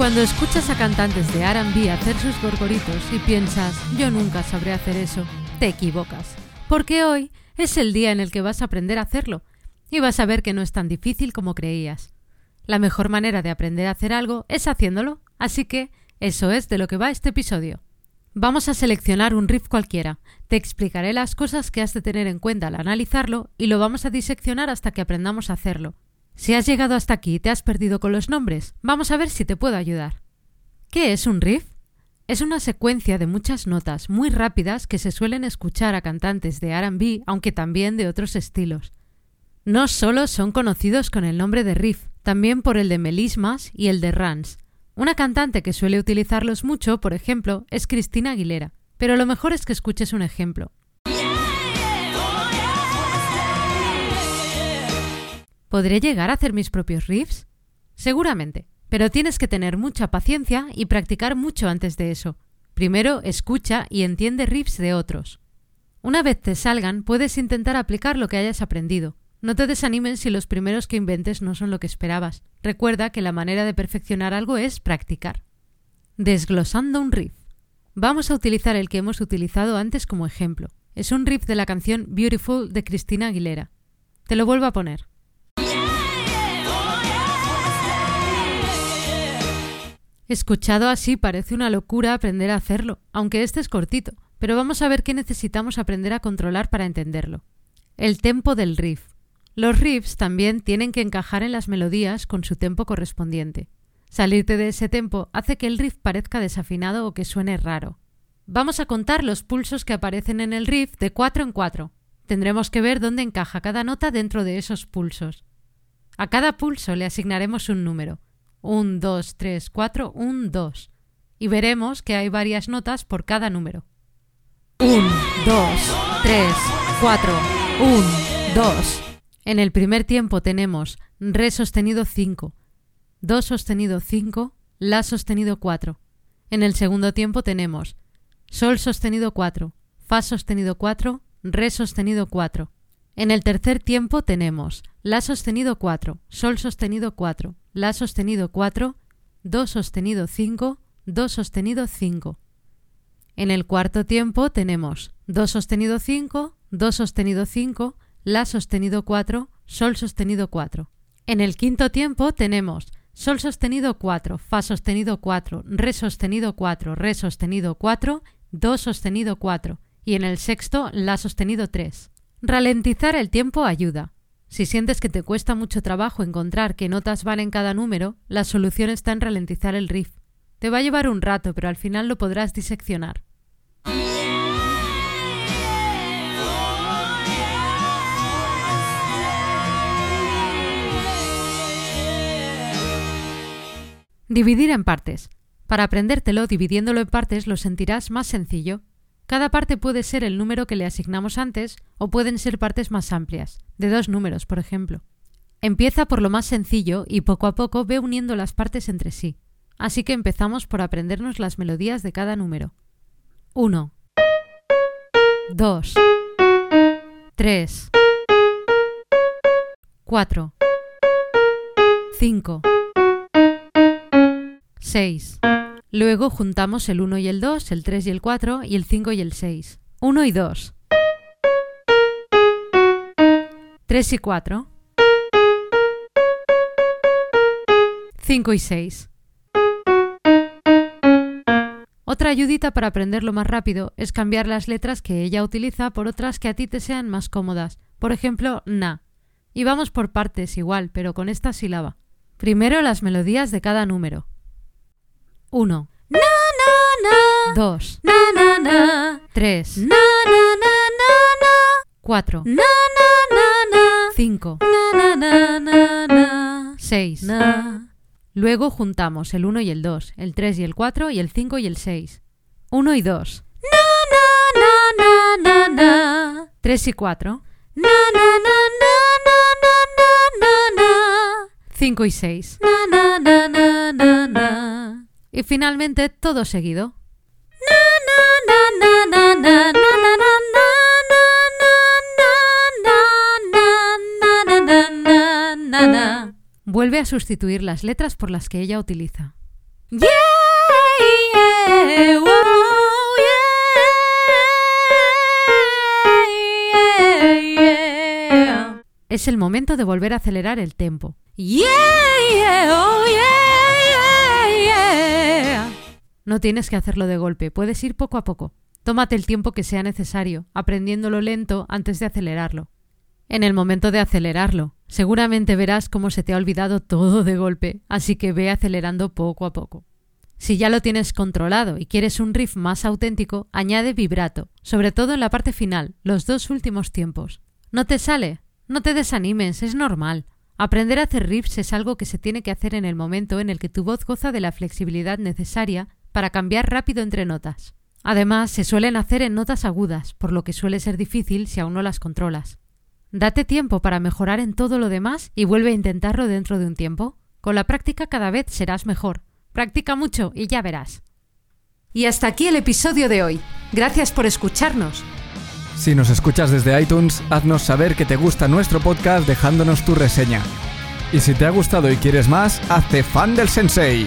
Cuando escuchas a cantantes de RB hacer sus gorgoritos y piensas, yo nunca sabré hacer eso, te equivocas. Porque hoy es el día en el que vas a aprender a hacerlo y vas a ver que no es tan difícil como creías. La mejor manera de aprender a hacer algo es haciéndolo, así que eso es de lo que va este episodio. Vamos a seleccionar un riff cualquiera, te explicaré las cosas que has de tener en cuenta al analizarlo y lo vamos a diseccionar hasta que aprendamos a hacerlo. Si has llegado hasta aquí y te has perdido con los nombres, vamos a ver si te puedo ayudar. ¿Qué es un riff? Es una secuencia de muchas notas muy rápidas que se suelen escuchar a cantantes de RB, aunque también de otros estilos. No solo son conocidos con el nombre de riff, también por el de melismas y el de runs. Una cantante que suele utilizarlos mucho, por ejemplo, es Cristina Aguilera. Pero lo mejor es que escuches un ejemplo. ¿Podré llegar a hacer mis propios riffs? Seguramente, pero tienes que tener mucha paciencia y practicar mucho antes de eso. Primero, escucha y entiende riffs de otros. Una vez te salgan, puedes intentar aplicar lo que hayas aprendido. No te desanimes si los primeros que inventes no son lo que esperabas. Recuerda que la manera de perfeccionar algo es practicar. Desglosando un riff. Vamos a utilizar el que hemos utilizado antes como ejemplo. Es un riff de la canción Beautiful de Cristina Aguilera. Te lo vuelvo a poner. Escuchado así parece una locura aprender a hacerlo, aunque este es cortito, pero vamos a ver qué necesitamos aprender a controlar para entenderlo. El tempo del riff. Los riffs también tienen que encajar en las melodías con su tempo correspondiente. Salirte de ese tempo hace que el riff parezca desafinado o que suene raro. Vamos a contar los pulsos que aparecen en el riff de 4 en 4. Tendremos que ver dónde encaja cada nota dentro de esos pulsos. A cada pulso le asignaremos un número. 1, 2, 3, 4, 1, 2. Y veremos que hay varias notas por cada número. 1, 2, 3, 4, 1, 2. En el primer tiempo tenemos Re sostenido 5, Do sostenido 5, La sostenido 4. En el segundo tiempo tenemos Sol sostenido 4, Fa sostenido 4, Re sostenido 4. En el tercer tiempo tenemos La sostenido 4, Sol sostenido 4, La sostenido 4, Do sostenido 5, Do sostenido 5. En el cuarto tiempo tenemos Do sostenido 5, Do sostenido 5, La sostenido 4, Sol sostenido 4. En el quinto tiempo tenemos Sol sostenido 4, Fa sostenido 4, Re sostenido 4, Re sostenido 4, Do sostenido 4 y en el sexto La sostenido 3. Ralentizar el tiempo ayuda. Si sientes que te cuesta mucho trabajo encontrar qué notas van en cada número, la solución está en ralentizar el riff. Te va a llevar un rato, pero al final lo podrás diseccionar. Dividir en partes. Para aprendértelo dividiéndolo en partes lo sentirás más sencillo. Cada parte puede ser el número que le asignamos antes o pueden ser partes más amplias, de dos números, por ejemplo. Empieza por lo más sencillo y poco a poco ve uniendo las partes entre sí. Así que empezamos por aprendernos las melodías de cada número. 1, 2, 3, 4, 5, 6. Luego juntamos el 1 y el 2, el 3 y el 4 y el 5 y el 6. 1 y 2. 3 y 4. 5 y 6. Otra ayudita para aprenderlo más rápido es cambiar las letras que ella utiliza por otras que a ti te sean más cómodas. Por ejemplo, na. Y vamos por partes igual, pero con esta sílaba. Primero las melodías de cada número. 1. Na, na, na. 2. Na, na, na. 3. Na, na, na, na, na. 4. Na, na, na, na. 5. Na, na, na, na, na. 6. Na. Luego juntamos el 1 y el 2, el 3 y el 4 y el 5 y el 6. 1 y 2. Na na na na. 3 y 4. Na na na na na na na na. 5 y 6. Na na na na na na. Y finalmente todo seguido. Vuelve a sustituir las letras por las que ella utiliza. Es el momento de volver a acelerar el tempo. No tienes que hacerlo de golpe, puedes ir poco a poco. Tómate el tiempo que sea necesario, aprendiéndolo lento antes de acelerarlo. En el momento de acelerarlo, seguramente verás cómo se te ha olvidado todo de golpe, así que ve acelerando poco a poco. Si ya lo tienes controlado y quieres un riff más auténtico, añade vibrato, sobre todo en la parte final, los dos últimos tiempos. ¿No te sale? No te desanimes, es normal. Aprender a hacer riffs es algo que se tiene que hacer en el momento en el que tu voz goza de la flexibilidad necesaria para cambiar rápido entre notas. Además, se suelen hacer en notas agudas, por lo que suele ser difícil si aún no las controlas. Date tiempo para mejorar en todo lo demás y vuelve a intentarlo dentro de un tiempo. Con la práctica cada vez serás mejor. Practica mucho y ya verás. Y hasta aquí el episodio de hoy. Gracias por escucharnos. Si nos escuchas desde iTunes, haznos saber que te gusta nuestro podcast dejándonos tu reseña. Y si te ha gustado y quieres más, hazte fan del sensei.